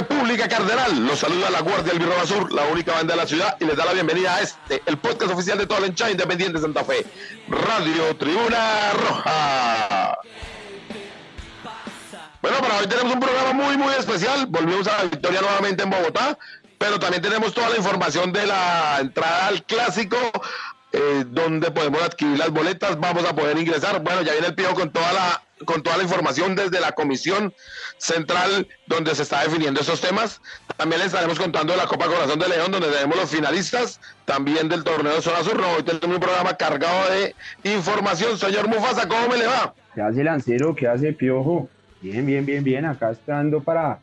República Cardenal. Los saluda la Guardia Albirroja Sur, la única banda de la ciudad, y les da la bienvenida a este, el podcast oficial de toda la hinchada independiente de Santa Fe, Radio Tribuna Roja. Bueno, para hoy tenemos un programa muy, muy especial. Volvimos a la victoria nuevamente en Bogotá, pero también tenemos toda la información de la entrada al clásico, eh, donde podemos adquirir las boletas, vamos a poder ingresar. Bueno, ya viene el pío con toda la con toda la información desde la comisión central donde se está definiendo esos temas. También les estaremos contando de la Copa Corazón de León, donde tenemos los finalistas, también del torneo de Zona Sur. Hoy tenemos un programa cargado de información. Señor Mufasa, ¿cómo me le va? ¿Qué hace Lancero? ¿Qué hace Piojo? Bien, bien, bien, bien. Acá esperando para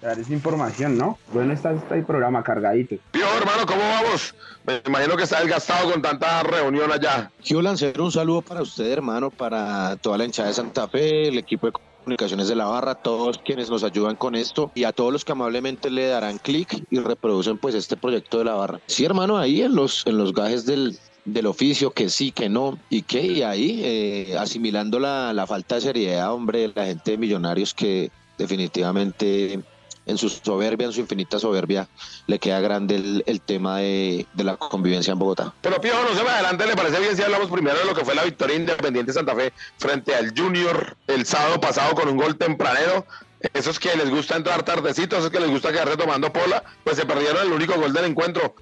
dar esa información, ¿no? Bueno, está, está el programa cargadito. Piojo, hermano, ¿cómo vamos? Me imagino que está desgastado con tanta reunión allá. Gio Lancero, un saludo para usted, hermano, para toda la hinchada de Santa Fe, el equipo de comunicaciones de la barra, todos quienes nos ayudan con esto y a todos los que amablemente le darán clic y reproducen pues este proyecto de la barra. Sí, hermano, ahí en los, en los gajes del, del oficio, que sí, que no, y que y ahí eh, asimilando la, la falta de seriedad, hombre, de la gente de millonarios que definitivamente en su soberbia, en su infinita soberbia, le queda grande el, el tema de, de, la convivencia en Bogotá. Pero Piojo, no se me adelante, ¿le parece bien si hablamos primero de lo que fue la victoria independiente de Santa Fe frente al Junior el sábado pasado con un gol tempranero? Esos que les gusta entrar tardecito, esos que les gusta quedar retomando pola, pues se perdieron el único gol del encuentro.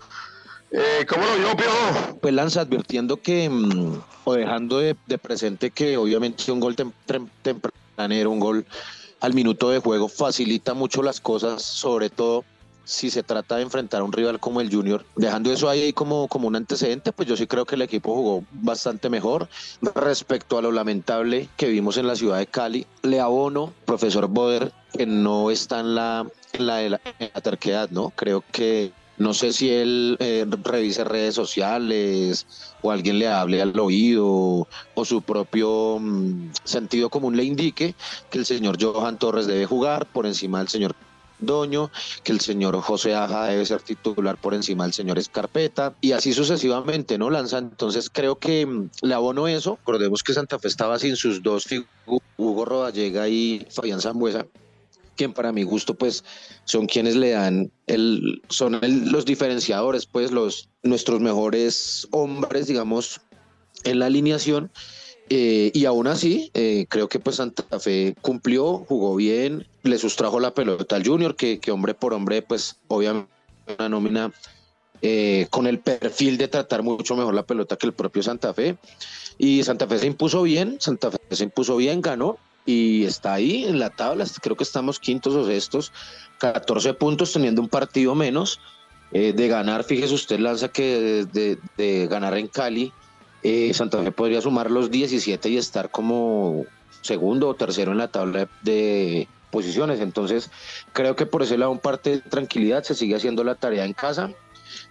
Eh, ¿Cómo lo vio, Piojo? Pues Lanza, advirtiendo que, mmm, o dejando de, de, presente que obviamente un gol tem, tem, tempranero, un gol al minuto de juego facilita mucho las cosas, sobre todo si se trata de enfrentar a un rival como el Junior. Dejando eso ahí como, como un antecedente, pues yo sí creo que el equipo jugó bastante mejor respecto a lo lamentable que vimos en la ciudad de Cali. Le abono, profesor Boder, que no está en la, en la, en la terquedad, ¿no? Creo que no sé si él eh, revise redes sociales o alguien le hable al oído o su propio mm, sentido común le indique que el señor Johan Torres debe jugar por encima del señor Doño, que el señor José Aja debe ser titular por encima del señor Escarpeta y así sucesivamente, ¿no? Lanza, entonces creo que mm, le abono eso. Recordemos que Santa Fe estaba sin sus dos figuras, Hugo Rodallega y Fabián Zambuesa quien para mi gusto pues son quienes le dan el son el, los diferenciadores pues los nuestros mejores hombres digamos en la alineación. Eh, y aún así eh, creo que pues Santa Fe cumplió jugó bien le sustrajo la pelota al Junior que, que hombre por hombre pues obviamente una nómina eh, con el perfil de tratar mucho mejor la pelota que el propio Santa Fe. Y Santa Fe se impuso bien Santa Fe se impuso bien ganó y está ahí en la tabla, creo que estamos quintos o sextos, 14 puntos teniendo un partido menos. Eh, de ganar, fíjese usted, lanza que de, ganar en Cali, eh, Santa Fe podría sumar los 17 y estar como segundo o tercero en la tabla de, posiciones. Entonces, creo que por ese lado, un parte de tranquilidad, se sigue haciendo la tarea en casa.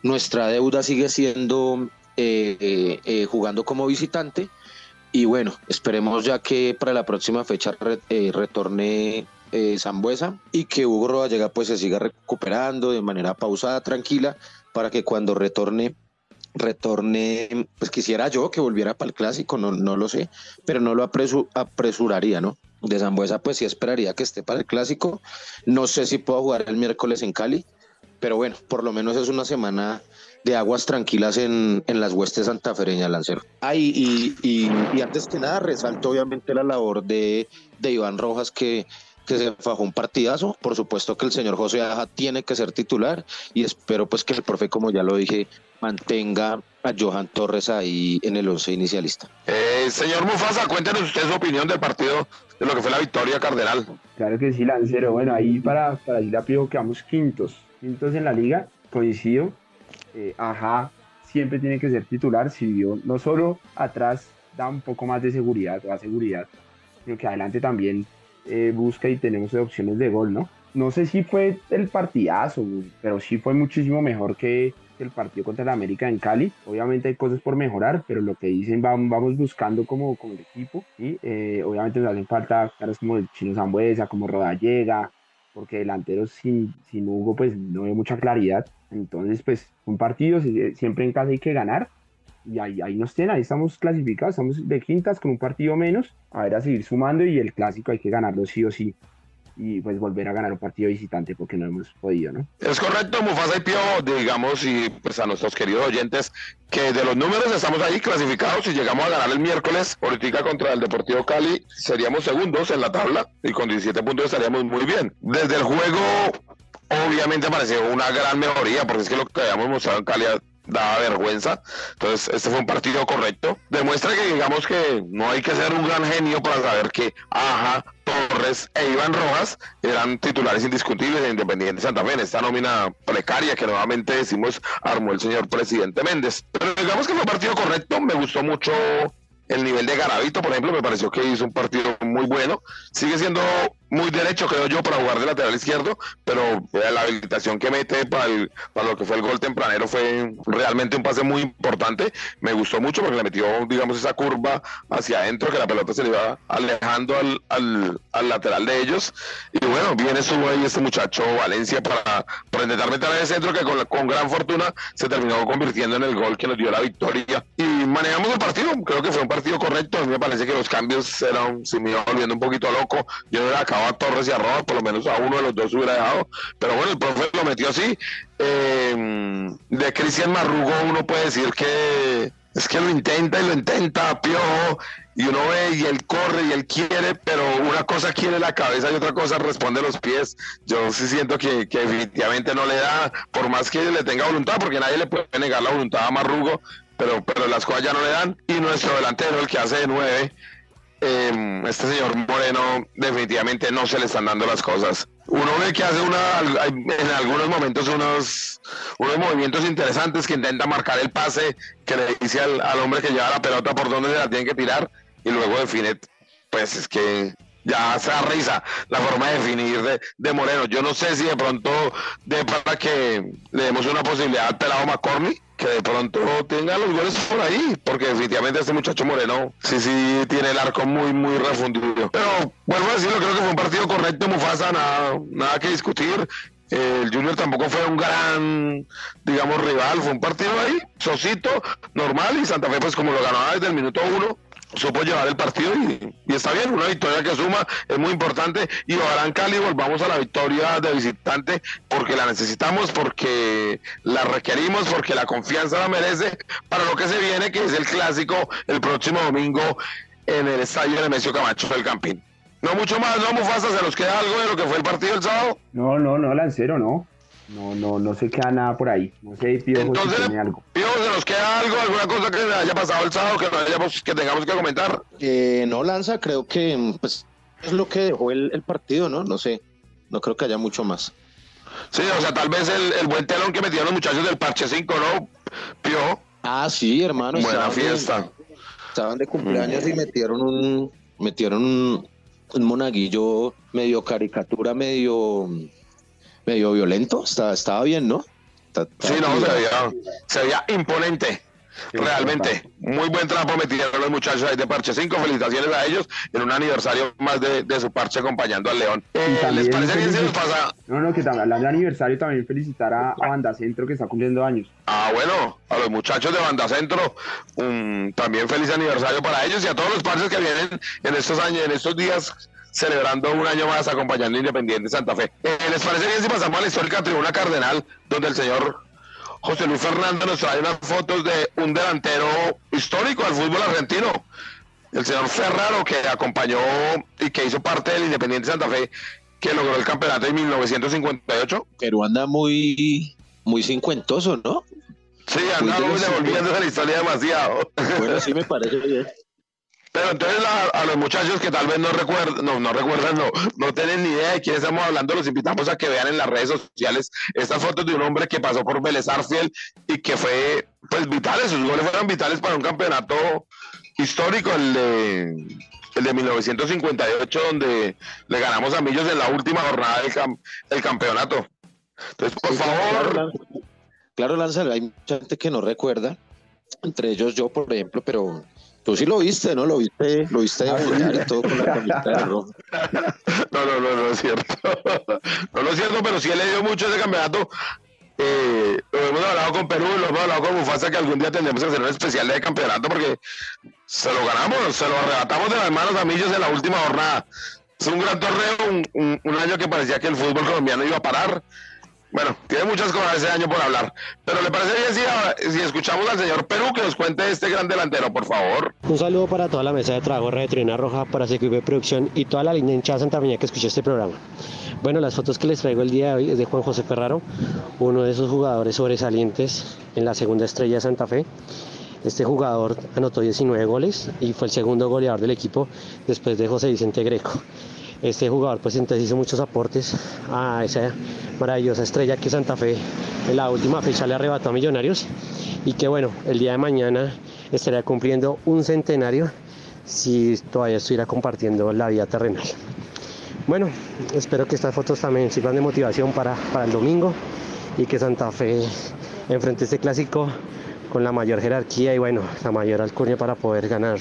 Nuestra deuda sigue siendo eh, eh, jugando como visitante y bueno, esperemos ya que para la próxima fecha eh, retorne eh, Zambuesa y que Hugo Rodallega pues se siga recuperando de manera pausada, tranquila, para que cuando retorne retorne, pues quisiera yo que volviera para el clásico, no, no lo sé, pero no lo apresu apresuraría, ¿no? De Zambuesa pues sí esperaría que esté para el clásico, no sé si puedo jugar el miércoles en Cali, pero bueno, por lo menos es una semana de aguas tranquilas en, en las huestes santafereñas, Lancero. Ah, y, y, antes que nada, resalto obviamente la labor de, de Iván Rojas, que, que se fajó un partidazo. Por supuesto que el señor José Aja tiene que ser titular y espero pues que el profe, como ya lo dije, mantenga a Johan Torres ahí en el once inicialista. Eh, señor Mufasa, cuéntenos usted su opinión del partido, de lo que fue la victoria Cardenal. Claro que sí, Lancero. Bueno, ahí para, para ir rápido quedamos quintos. Quintos en la liga, coincido eh, Ajá siempre tiene que ser titular, si vio no solo atrás da un poco más de seguridad, da seguridad, sino que adelante también eh, busca y tenemos opciones de gol, ¿no? No sé si fue el partidazo, pero sí fue muchísimo mejor que, el partido contra el América en Cali. Obviamente hay cosas por mejorar, pero lo que dicen vamos buscando como, como el equipo. y eh, obviamente nos hacen falta caras como el Chino Zambuesa, como Rodallega, porque delanteros sin, Hugo pues no hay mucha claridad. Entonces pues un partido, siempre en casa hay que ganar. Y ahí, ahí nos tienen, ahí estamos clasificados, estamos de quintas con un partido menos. A ver, a seguir sumando y el clásico hay que ganarlo sí o sí y pues volver a ganar un partido visitante porque no hemos podido, ¿no? Es correcto, Mufasa y Pío, digamos, y pues a nuestros queridos oyentes, que de los números estamos ahí clasificados y llegamos a ganar el miércoles, política contra el Deportivo Cali, seríamos segundos en la tabla y con 17 puntos estaríamos muy bien. Desde el juego, obviamente pareció una gran mejoría, porque es que lo que habíamos mostrado en Cali daba vergüenza. Entonces, este fue un partido correcto. Demuestra que digamos que no hay que ser un gran genio para saber que Aja, Torres e Iván Rojas eran titulares indiscutibles de Independiente Santa Fe en esta nómina precaria que nuevamente decimos armó el señor presidente Méndez. Pero digamos que fue un partido correcto, me gustó mucho el nivel de Garavito, por ejemplo, me pareció que hizo un partido muy bueno. Sigue siendo muy derecho, creo yo, para jugar de lateral izquierdo, pero eh, la habilitación que mete para, para lo que fue el gol tempranero fue realmente un pase muy importante. Me gustó mucho porque le metió, digamos, esa curva hacia adentro, que la pelota se le iba alejando al, al, lateral de ellos. Y bueno, viene su ahí este muchacho Valencia para, para intentar meter en el centro, que con, con gran fortuna se terminó convirtiendo en el gol que nos dio la victoria. Y manejamos el partido, creo que fue un partido correcto. A mí me parece que los cambios eran, si me iba volviendo un poquito loco, yo no era a Torres y a Rojas, por lo menos a uno de los dos hubiera dejado. Pero bueno, el profe lo metió así. Eh, de Cristian Marrugo uno puede decir que es que lo intenta y lo intenta, piojo, y uno ve y él corre y él quiere, pero una cosa quiere la cabeza y otra cosa responde los pies. Yo sí siento que, definitivamente no le da, por más que le tenga voluntad, porque nadie le puede negar la voluntad a Marrugo, pero, pero las cosas ya no le dan. Y nuestro delantero, el que hace de nueve, eh, este señor Moreno definitivamente no se le están dando las cosas. Uno ve que hace una, en algunos momentos unos, unos movimientos interesantes que intenta marcar el pase, que le dice al, al hombre que lleva la pelota por donde se la tiene que tirar y luego define, pues es que ya se da risa la forma de definir de, Moreno. Yo no sé si de pronto de para que le demos una posibilidad al pelado McCormick que de pronto tenga los goles por ahí, porque definitivamente este muchacho Moreno sí, sí tiene el arco muy, muy refundido. Pero vuelvo a decirlo, creo que fue un partido correcto, Mufasa, nada, nada que discutir. El Junior tampoco fue un gran, digamos, rival, fue un partido ahí, sosito, normal, y Santa Fe, pues como lo ganaba desde el minuto uno, supo llevar el partido y, está bien, una victoria que suma es muy importante y ojalá en Cali volvamos a la victoria de visitante porque la necesitamos, porque la requerimos, porque la confianza la merece para lo que se viene, que es el clásico el próximo domingo en el estadio de Mesio Camacho del Campín. No mucho más, ¿no, Mufasa? ¿Se nos queda algo de lo que fue el partido el sábado? No, no, no, Lancero, no. No, no, no se queda nada por ahí. No sé, Pío, Entonces, si tiene algo. Pío, ¿se nos queda algo? ¿Alguna cosa que haya pasado el sábado que, no hayamos, que tengamos que comentar? Eh, no, Lanza, creo que pues, es lo que dejó el, el, partido, ¿no? No sé. No creo que haya mucho más. Sí, o sea, tal vez el, el buen telón que metieron los muchachos del Parche 5, ¿no? Pío. Ah, sí, hermano. Buena fiesta. estaban de cumpleaños y metieron un, metieron un, un monaguillo medio caricatura, medio medio violento, estaba, estaba bien, ¿no? sí, no, se veía, se veía imponente. Realmente, muy buen trabajo metieron los muchachos ahí de Parche 5. Felicitaciones a ellos en un aniversario más de, de su parche acompañando al León. Eh, ¿Les parece bien si nos pasa? No, no, que también el aniversario también felicitar a, Banda Centro que está cumpliendo años. Ah, bueno, a los muchachos de Banda Centro, un, también feliz aniversario para ellos y a todos los parches que vienen en estos años, en estos días celebrando un año más acompañando Independiente Santa Fe. Eh, ¿Les parece bien si pasamos a la histórica tribuna cardenal, donde el señor José Luis Fernando nos trae unas fotos de un delantero histórico del fútbol argentino? El señor Ferraro, que acompañó y que hizo parte del Independiente Santa Fe, que logró el campeonato en 1958. Pero anda muy, muy cincuentoso, ¿no? Sí, anda muy devolviendo la historia demasiado. Bueno, sí me parece bien. Pero entonces a, los muchachos que tal vez no recuerdan, no, no recuerdan, no, no tienen ni idea de quién estamos hablando, los invitamos a que vean en las redes sociales estas fotos de un hombre que pasó por Vélez Arfiel y que fue pues vitales, sus goles fueron vitales para un campeonato histórico, el de, el de 1958, donde le ganamos a Millos en la última jornada del, del campeonato. Entonces, por favor, Claro, Lanza, hay mucha gente que no recuerda, entre ellos yo, por ejemplo, pero Tú sí lo viste, ¿no? Lo viste, lo viste y todo con la camiseta de rojo. No, no, no, no es cierto. No, no es cierto, pero sí he leído mucho ese campeonato. Eh, lo hemos hablado con Perú, lo hemos hablado con Mufasa, que algún día tendremos que hacer un especial de campeonato porque se lo ganamos, se lo arrebatamos de las manos a Millos en la última jornada. Es un gran torneo, un, un año que parecía que el fútbol colombiano iba a parar bueno, tiene muchas cosas ese año por hablar. Pero ¿le parece bien si, escuchamos al señor Perú que nos cuente este gran delantero, por favor? Un saludo para toda la mesa de trabajo de Trina Roja, para de producción y toda la línea hinchada Santa Feña que escuchó este programa. Bueno, las fotos que les traigo el día de hoy es de Juan José Ferraro, uno de esos jugadores sobresalientes en la segunda estrella de Santa Fe. Este jugador anotó 19 goles y fue el segundo goleador del equipo después de José Vicente Greco este jugador pues entonces hizo muchos aportes a esa maravillosa estrella que Santa Fe en la última fecha le arrebató a Millonarios y que bueno, el día de mañana estaría cumpliendo un centenario si todavía estuviera compartiendo la vida terrenal. Bueno, espero que estas fotos también sirvan de motivación para, para el domingo y que Santa Fe enfrente este clásico con la mayor jerarquía y bueno, la mayor alcurnia para poder ganar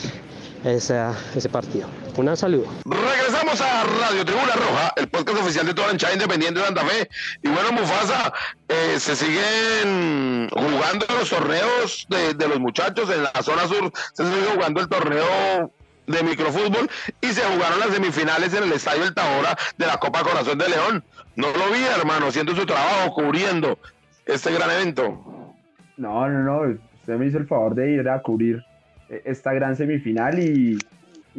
ese partido. Un saludo. Regresamos a Radio Tribuna Roja, el podcast oficial de toda la hinchada independiente de Santa Fe. Y bueno, Mufasa, eh, se siguen jugando los torneos de, los muchachos en la zona sur, se sigue jugando el torneo de microfútbol y se jugaron las semifinales en el Estadio El Tabora de la Copa Corazón de León. No lo vi, hermano, haciendo su trabajo, cubriendo este gran evento. No, no, no, usted me hizo el favor de ir a cubrir esta gran semifinal y,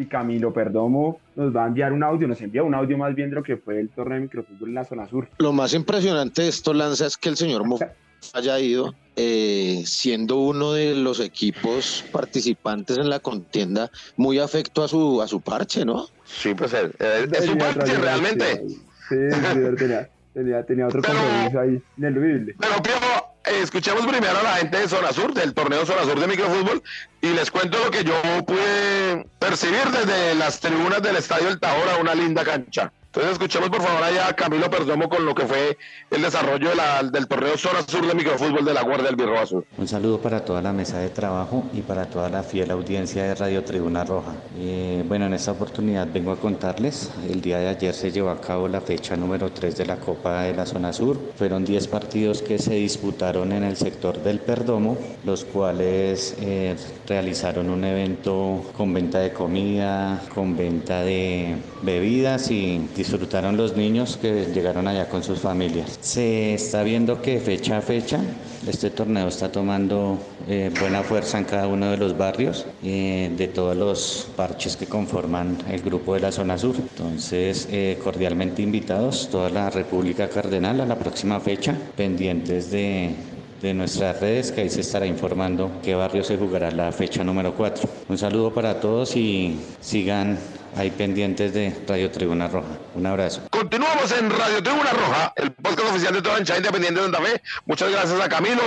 Camilo Perdomo nos va a enviar un audio, nos envía un audio más bien de lo que fue el torneo de microfútbol en la zona sur. Lo más impresionante de esto, Lanza, es que el señor Mo haya ido eh, siendo uno de los equipos participantes en la contienda muy afecto a su a su parche, ¿no? Sí, pues eh, eh, es, su parche realmente. Sí, tenía, tenía, otro compromiso ahí ineludible. Pero, escuchemos primero a la gente de Zona Sur, del torneo Zona Sur de microfútbol, y les cuento lo que yo pude percibir desde las tribunas del Estadio El Tahora, una linda cancha. Entonces escuchemos por favor allá a Camilo Perdomo con lo que fue el desarrollo del torneo Zona Sur de microfútbol de la Guardia del Birro Azul. Un saludo para toda la mesa de trabajo y para toda la fiel audiencia de Radio Tribuna Roja. Eh, bueno, en esta oportunidad vengo a contarles, el día de ayer se llevó a cabo la fecha número 3 de la Copa de la Zona Sur. Fueron 10 partidos que se disputaron en el sector del Perdomo, los cuales eh, realizaron un evento con venta de comida, con venta de bebidas y disfrutaron los niños que llegaron allá con sus familias. Se está viendo que fecha a fecha este torneo está tomando eh, buena fuerza en cada uno de los barrios eh, de todos los parches que conforman el grupo de la zona sur. Entonces, eh, cordialmente invitados toda la República Cardenal a la próxima fecha, pendientes de de nuestras redes, que ahí se estará informando qué barrio se jugará la fecha número 4. Un saludo para todos y sigan ahí pendientes de Radio Tribuna Roja. Un abrazo. Continuamos en Radio Tribuna Roja, el podcast oficial de toda la hinchada independiente de Santa Fe. Muchas gracias a Camilo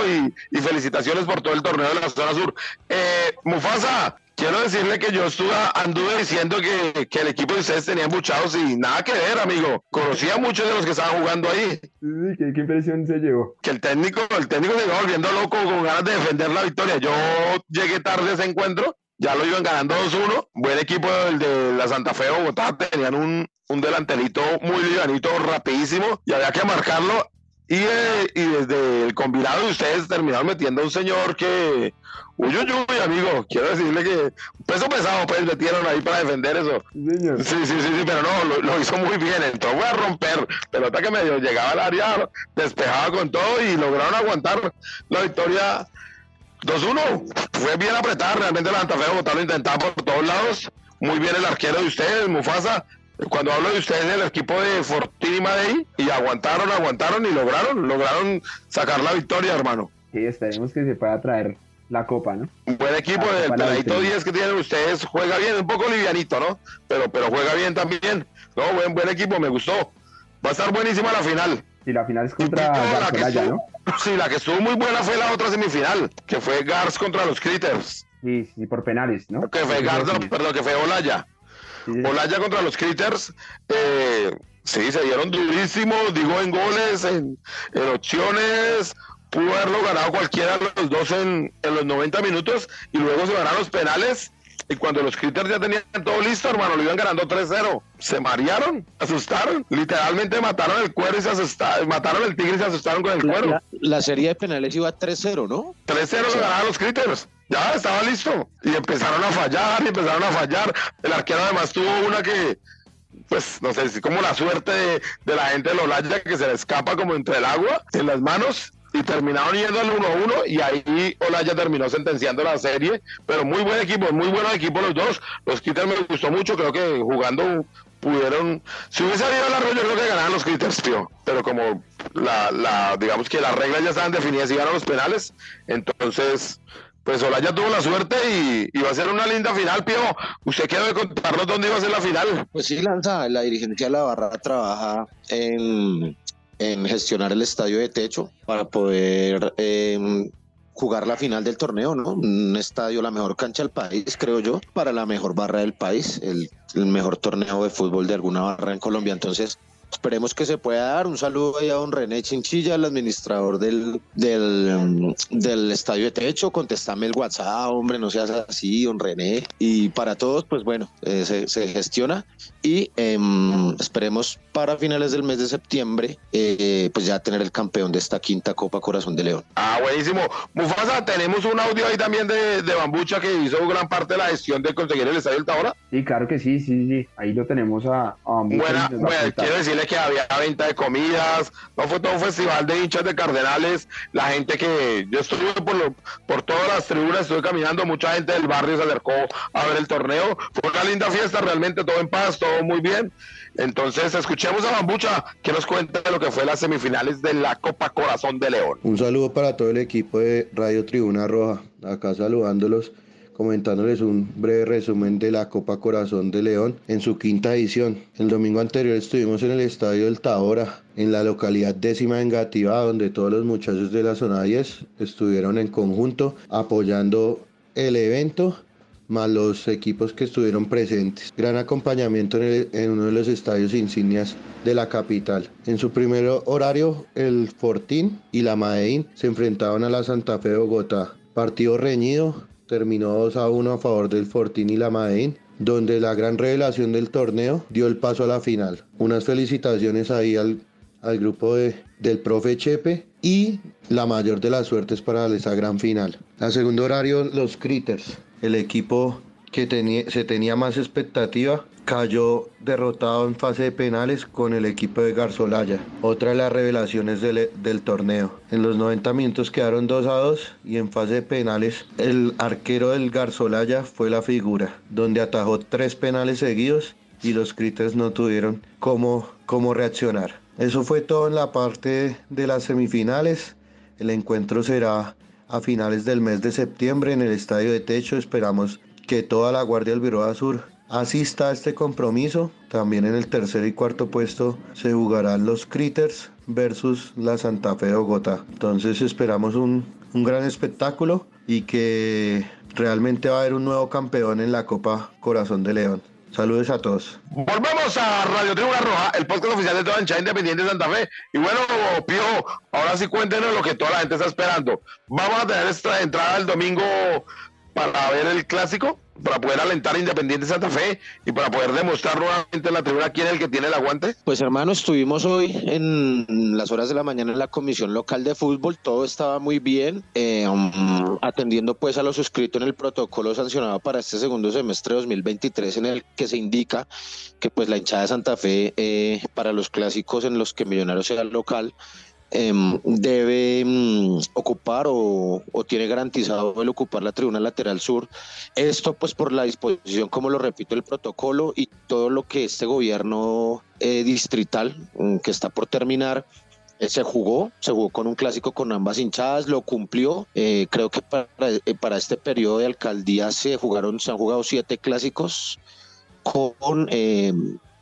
y, felicitaciones por todo el torneo de la zona sur. Eh, Mufasa, quiero decirle que yo estuve, anduve diciendo que, el equipo de ustedes tenía muchachos y nada que ver, amigo. Conocía a muchos de los que estaban jugando ahí. Sí, ¿qué, impresión se llevó? Que el técnico, el técnico se iba volviendo loco con ganas de defender la victoria. Yo llegué tarde a ese encuentro, ya lo iban ganando 2-1. Buen equipo del de la Santa Fe Bogotá, tenían un, un delanterito muy livianito, rapidísimo, y había que marcarlo. Y, eh, y desde el combinado de ustedes terminaron metiendo a un señor que Uy, uy, uy, amigo, quiero decirle que peso pesado, pues metieron ahí para defender eso. Sí, sí, sí, sí, pero no, lo, hizo muy bien. Entró fue a romper, pelota que medio llegaba al área, despejaba con todo y lograron aguantar la victoria 2-1. Fue bien apretada, realmente la Santa Fe Bogotá lo intentaba por todos lados. Muy bien el arquero de ustedes, Mufasa. Cuando hablo de ustedes, el equipo de Fortini y Madei, y aguantaron, aguantaron y lograron, lograron sacar la victoria, hermano. Sí, esperemos que se pueda traer la copa, ¿no? Un buen equipo, el peladito 10 que tienen ustedes juega bien, un poco livianito, ¿no? Pero, pero juega bien también. No, buen, buen equipo, me gustó. Va a estar buenísima la final. Y la final es contra Barcelona, ¿no? Sí, la que estuvo muy buena fue la otra semifinal, que fue Gars contra los Critters. Sí, sí, por penales, ¿no? Que fue Gars, perdón, que fue Olaya. Olaya contra los Critters. Eh, sí, se dieron durísimos, digo, en goles, en, en opciones pudo haberlo ganado cualquiera de los dos en, en los 90 minutos y luego se ganaron los penales y cuando los critters ya tenían todo listo, hermano, lo iban ganando 3-0. Se marearon, asustaron, literalmente mataron el cuero y se asustaron, mataron el tigre y se asustaron con el cuero. La, serie de penales iba 3-0, ¿no? 3-0 lo ganaban los critters. Ya estaba listo. Y empezaron a fallar, y empezaron a fallar. El arquero además tuvo una que, pues no sé, si como la suerte de, de la gente de Lolaya que se le escapa como entre el agua en las manos y terminaron yendo al 1-1 y ahí Olaya terminó sentenciando la serie, pero muy buen equipo, muy buenos equipos los dos. Los Critters me gustó mucho, creo que jugando pudieron, si hubiese habido el arroyo, creo que ganaban los Critters, tío. Pero como la, la, digamos que las reglas ya estaban definidas y ganaron los penales, entonces pues Olaya tuvo la suerte y, va a ser una linda final, Pío. ¿Usted quiere contarnos dónde iba a ser la final? Pues sí, Lanza, la dirigencia de la Barra trabaja en en gestionar el estadio de techo para poder em, jugar la final del torneo, ¿no? Un estadio, la mejor cancha del país, creo yo, para la mejor barra del país, el, el mejor torneo de fútbol de alguna barra en Colombia. Entonces, Esperemos que se pueda dar. Un saludo ahí a don René Chinchilla, el administrador del, del, del estadio de techo. Contestame el WhatsApp, hombre, no seas así, don René. Y para todos, pues bueno, eh, se, se, gestiona y em, esperemos para finales del mes de septiembre, eh, pues ya tener el campeón de esta quinta Copa Corazón de León. Ah, buenísimo. Mufasa, tenemos un audio ahí también de, de Bambucha que hizo gran parte de la gestión de conseguir el estadio del Tabora. Sí, claro que sí, sí, sí. Ahí lo tenemos a, a Bambucha. Buena, bueno, quiero decirle que había venta de comidas, no fue todo un festival de hinchas de Cardenales, la gente que yo estuve por, lo, por todas las tribunas, estuve caminando, mucha gente del barrio se acercó a ver el torneo, fue una linda fiesta, realmente todo en paz, todo muy bien. Entonces, escuchemos a Bambucha que nos cuenta lo que fue las semifinales de la Copa Corazón de León. Un saludo para todo el equipo de Radio Tribuna Roja, acá saludándolos comentándoles un breve resumen de la Copa Corazón de León en su quinta edición. El domingo anterior estuvimos en el Estadio del Tabora, en la localidad décima engativa, donde todos los muchachos de la zona 10 estuvieron en conjunto apoyando el evento más los equipos que estuvieron presentes. Gran acompañamiento en, uno de los estadios insignias de la capital. En su primer horario, el Fortín y la Madein se enfrentaban a la Santa Fe de Bogotá. Partido reñido, terminó 2 a 1 a favor del Fortín y la Madein, donde la gran revelación del torneo dio el paso a la final. Unas felicitaciones ahí al, al grupo de, del profe Chepe y la mayor de las suertes para esa gran final. A segundo horario, los Critters, el equipo que tenía, se tenía más expectativa, cayó derrotado en fase de penales con el equipo de Garzolaya, otra de las revelaciones del, del, torneo. En los 90 minutos quedaron 2 a 2 y en fase de penales el arquero del Garzolaya fue la figura, donde atajó tres penales seguidos y los Critters no tuvieron cómo, cómo reaccionar. Eso fue todo en la parte de las semifinales. El encuentro será a finales del mes de septiembre en el Estadio de Techo. Esperamos que toda la Guardia del Viroa Sur asista a este compromiso. También en el tercer y cuarto puesto se jugarán los Critters versus la Santa Fe de Bogotá. Entonces esperamos un, un gran espectáculo y que realmente va a haber un nuevo campeón en la Copa Corazón de León. Saludos a todos. Volvemos a Radio Tribuna Roja, el podcast oficial de toda hinchada independiente de Santa Fe. Y bueno, Pío, ahora sí cuéntenos lo que toda la gente está esperando. Vamos a tener esta entrada el domingo para ver el clásico para poder alentar a Independiente Santa Fe y para poder demostrar nuevamente en la tribuna quién es el que tiene el aguante? Pues hermano, estuvimos hoy en las horas de la mañana en la comisión local de fútbol, todo estaba muy bien, eh, um, atendiendo pues a lo suscrito en el protocolo sancionado para este segundo semestre 2023 en el que se indica que pues la hinchada de Santa Fe eh, para los clásicos en los que Millonarios sea local eh, debe o, tiene garantizado el ocupar la tribuna lateral sur. Esto pues por la disposición, como lo repito, el protocolo y todo lo que este gobierno eh, distrital um, que está por terminar eh, se jugó, se jugó con un clásico con ambas hinchadas, lo cumplió. Eh, creo que para, para, este periodo de alcaldía se jugaron, se han jugado siete clásicos con,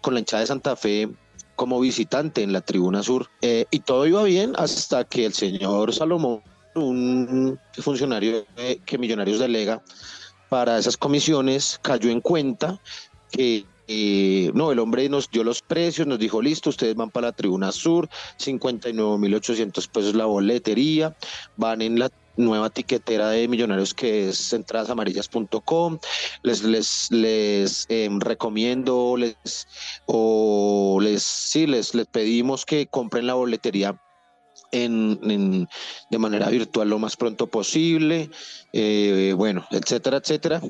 con la hinchada de Santa Fe como visitante en la tribuna sur. Y todo iba bien hasta que el señor Salomón, un funcionario que Millonarios delega para esas comisiones, cayó en cuenta que eh, no, el hombre nos dio los precios, nos dijo, listo, ustedes van para la tribuna sur, 59.800 pesos la boletería, van en la nueva tiquetera de millonarios que es entradasamarillas.com. Les, les, les em, recomiendo les, o les, sí, les, les pedimos que compren la boletería en, de manera virtual lo más pronto posible, eh, bueno, etcétera, etcétera.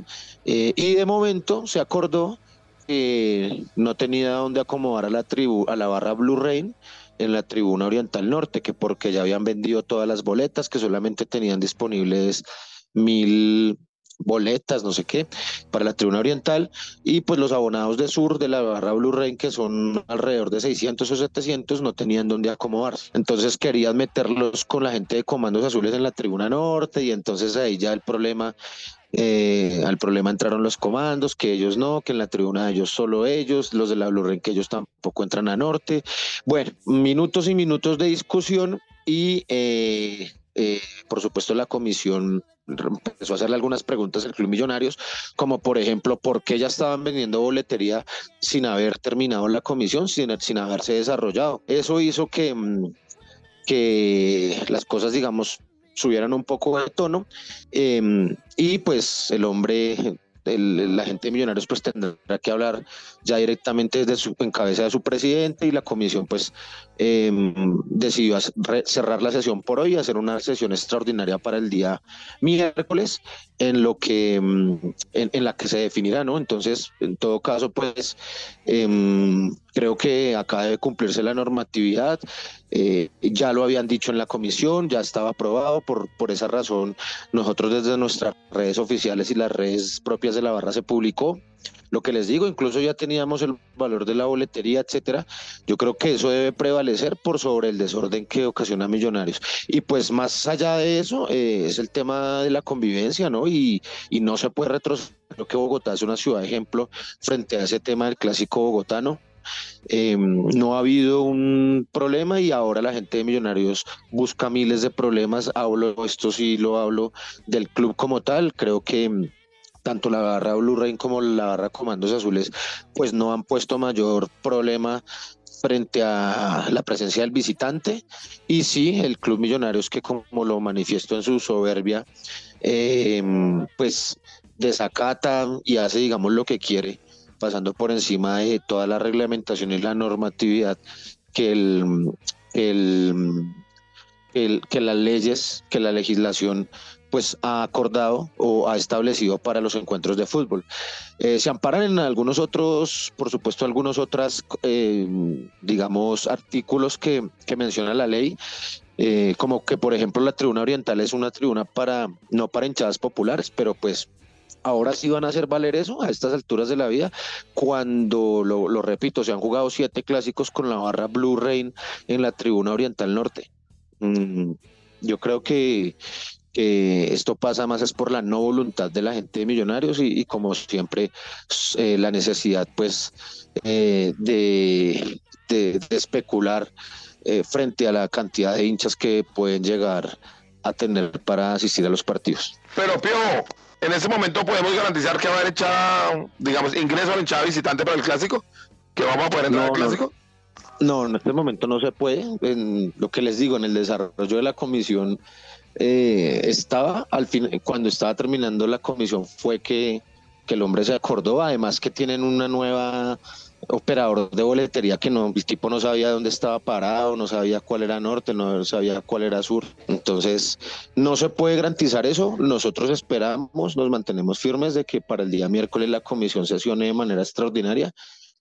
Eh, y de momento se acordó que no tenía dónde acomodar a la tribu, a la barra Blue Rain en la tribuna oriental norte, que porque ya habían vendido todas las boletas, que solamente tenían disponibles mil boletas, no sé qué, para la tribuna oriental, y pues los abonados de sur de la barra Blue Rain, que son alrededor de 600 o 700, no tenían dónde acomodarse. Entonces querían meterlos con la gente de comandos azules en la tribuna norte, y entonces ahí ya el problema eh, al problema entraron los comandos, que ellos no, que en la tribuna de ellos solo ellos, los de la Blue Rain que ellos tampoco entran a norte. Bueno, minutos y minutos de discusión y eh, eh, por supuesto la comisión empezó a hacerle algunas preguntas al Club Millonarios, como por ejemplo, ¿por qué ya estaban vendiendo boletería sin haber terminado la comisión, sin, sin haberse desarrollado? Eso hizo que, mm, que las cosas, digamos, subieran un poco de tono em, y pues el hombre la gente de Millonarios pues tendrá que hablar ya directamente desde su, en cabeza de su presidente y la comisión pues em, decidió cerrar la sesión por hoy, hacer una sesión extraordinaria para el día miércoles en lo que em, en, la que se definirá, ¿no? Entonces, en todo caso, pues em, creo que acá debe cumplirse la normatividad. Eh, ya lo habían dicho en la comisión, ya estaba aprobado, por, por esa razón nosotros desde nuestras redes oficiales y las redes propias de la barra se publicó lo que les digo, incluso ya teníamos el valor de la boletería, etcétera. Yo creo que eso debe prevalecer por sobre el desorden que ocasiona Millonarios. Y pues más allá de eso, eh, es el tema de la convivencia, ¿no? Y, y no se puede retroceder. Creo que Bogotá es una ciudad ejemplo frente a ese tema del clásico bogotano. Eh, no ha habido un problema y ahora la gente de Millonarios busca miles de problemas. Hablo, esto sí lo hablo del club como tal. Creo que tanto la barra Blue Rain como la barra Comandos Azules, pues no han puesto mayor problema frente a la presencia del visitante. Y sí, el Club Millonarios que como lo manifiesto en su soberbia, eh, pues desacata y hace digamos lo que quiere, pasando por encima de toda la reglamentación y la normatividad que el, el, el que las leyes, que la legislación pues ha acordado o ha establecido para los encuentros de fútbol. Eh, se amparan en algunos otros, por supuesto, algunos otros, eh, digamos, artículos que, que, menciona la ley, eh, como que, por ejemplo, la tribuna oriental es una tribuna para, no para hinchadas populares, pero pues ahora sí van a hacer valer eso a estas alturas de la vida, cuando, lo, lo repito, se han jugado siete clásicos con la barra Blue Rain en la tribuna oriental norte. Mm, yo creo que, que esto pasa más es por la no voluntad de la gente de Millonarios y, como siempre eh, la necesidad pues eh, de, de, especular eh, frente a la cantidad de hinchas que pueden llegar a tener para asistir a los partidos. Pero Pio, en ese momento podemos garantizar que va a haber echada, digamos, ingreso a la hinchada visitante para el clásico, que vamos a poder entrar al clásico. No, en este momento no se puede. En lo que les digo, en el desarrollo de la comisión eh, estaba al fin, cuando estaba terminando la comisión fue que, el hombre se acordó, además que tienen una nueva operador de boletería que no, el tipo no sabía dónde estaba parado, no sabía cuál era norte, no sabía cuál era sur. Entonces, no se puede garantizar eso. Nosotros esperamos, nos mantenemos firmes de que para el día miércoles la comisión sesione de manera extraordinaria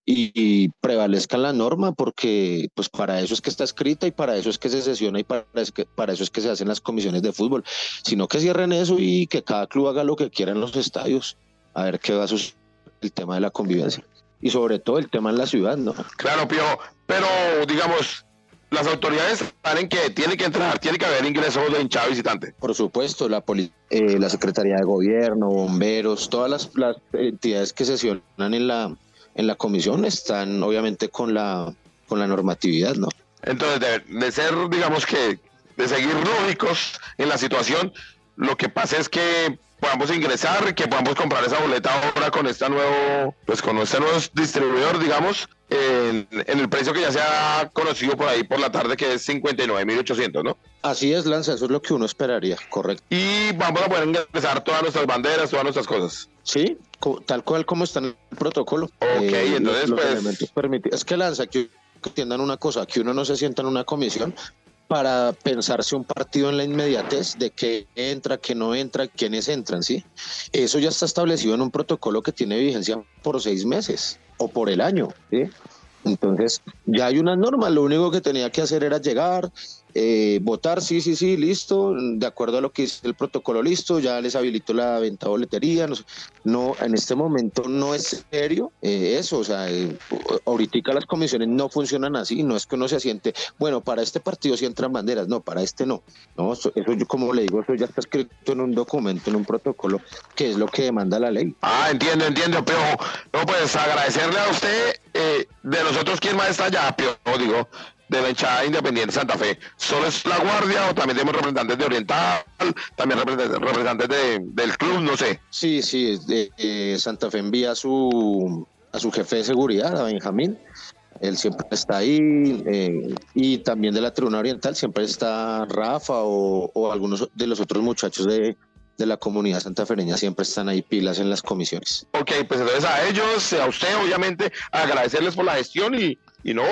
y, prevalezca la norma, porque pues para eso es que está escrita y para eso es que se sesiona y para, es que, para eso es que se hacen las comisiones de fútbol, sino que cierren eso y que cada club haga lo que quiera en los estadios, a ver qué va a suceder el tema de la convivencia y sobre todo el tema en la ciudad, ¿no? Claro, Pío, pero digamos, las autoridades saben que tiene que entrar, tiene que haber ingresos de hinchado visitante. Por supuesto, la, eh, la Secretaría de Gobierno, bomberos, todas las, las entidades que sesionan en la, en la comisión están obviamente con la, con la normatividad, ¿no? Entonces, de, ser, digamos que, de seguir lógicos en la situación, lo que pasa es que podamos ingresar, que podamos comprar esa boleta ahora con esta nuevo, pues con este nuevo distribuidor, digamos, en, el precio que ya se ha conocido por ahí por la tarde, que es 59.800, ¿no? Así es, Lanza, eso es lo que uno esperaría, correcto. Y vamos a poder ingresar todas nuestras banderas, todas nuestras cosas. Sí, tal cual como está en el protocolo. Ok, eh, entonces pues... Es que Lanza, que entiendan una cosa, que uno no se sienta en una comisión para pensarse un partido en la inmediatez de qué entra, qué no entra, quiénes entran, ¿sí? Eso ya está establecido en un protocolo que tiene vigencia por seis meses o por el año, ¿sí? Entonces, ya hay una norma, lo único que tenía que hacer era llegar, eh, votar, sí, sí, sí, listo, de acuerdo a lo que es el protocolo, listo, ya les habilitó la venta boletería, no, en este momento no es serio eh, eso, o sea, eh, ahorita las comisiones no funcionan así, no es que uno se siente, bueno, para este partido sí entran banderas, no, para este no, no, eso, yo como le digo, eso ya está escrito en un documento, en un protocolo, que es lo que demanda la ley. Ah, entiendo, entiendo, pero no, pues agradecerle a usted, de nosotros, ¿quién más está allá? Pero, digo, de la hinchada independiente Santa Fe. ¿Solo es la guardia o también tenemos representantes de Oriental, también representantes, del club, no sé? Sí, sí, eh, Santa Fe envía a su, a su jefe de seguridad, a Benjamín. Él siempre está ahí eh, y también de la tribuna oriental siempre está Rafa o, o algunos de los otros muchachos de, de la comunidad santafereña siempre están ahí pilas en las comisiones. Ok, pues entonces a ellos, a usted obviamente, agradecerles por la gestión y, y no,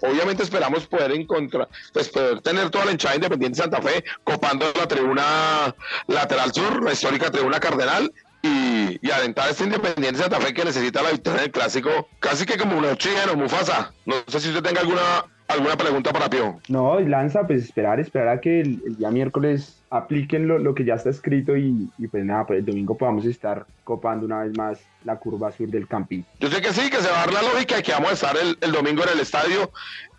Obviamente esperamos poder encontrar, pues poder tener toda la hinchada independiente de Santa Fe copando la tribuna lateral sur, la histórica tribuna cardenal, y, y alentar a este Independiente Santa Fe que necesita la victoria del clásico, casi que como un oxígeno, Mufasa. No sé si usted tenga alguna alguna pregunta para Pio. No, Lanza, pues esperar, esperar a que el, día miércoles apliquen lo, lo, que ya está escrito y, y, pues nada, pues el domingo podamos estar copando una vez más la curva sur del campín. Yo sé que sí, que se va a dar la lógica y que vamos a estar el, el domingo en el estadio,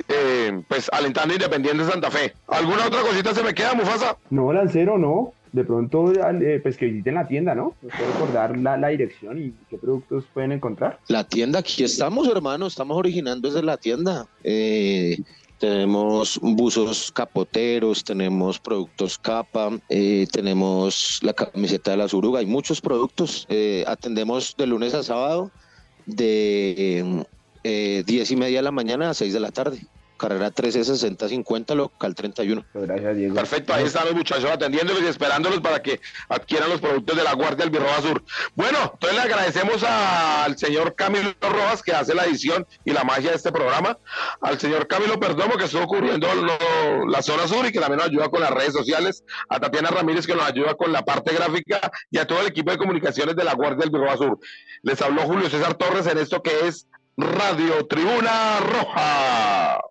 eh, pues alentando Independiente Santa Fe. ¿Alguna otra cosita se me queda, Mufasa? No, Lancero, no de pronto eh, pues que visiten la tienda, ¿no? ¿Nos puede recordar la, la, dirección y qué productos pueden encontrar? La tienda, aquí estamos, hermano, estamos originando desde la tienda. Eh, tenemos buzos capoteros, tenemos productos capa, eh, tenemos la camiseta de la Suruga, hay muchos productos. atendemos de lunes a sábado de 10 y media de la mañana a 6 de la tarde carrera 136050, local 31. Gracias, Diego. Perfecto, ahí están los muchachos atendiéndolos y esperándolos para que adquieran los productos de la Guardia del Birroba Sur. Bueno, entonces le agradecemos al señor Camilo Rojas que hace la edición y la magia de este programa, al señor Camilo Perdomo que estuvo cubriendo la zona sur y que también nos ayuda con las redes sociales, a Tatiana Ramírez que nos ayuda con la parte gráfica y a todo el equipo de comunicaciones de la Guardia del Birroba Sur. Les habló Julio César Torres en esto que es Radio Tribuna Roja.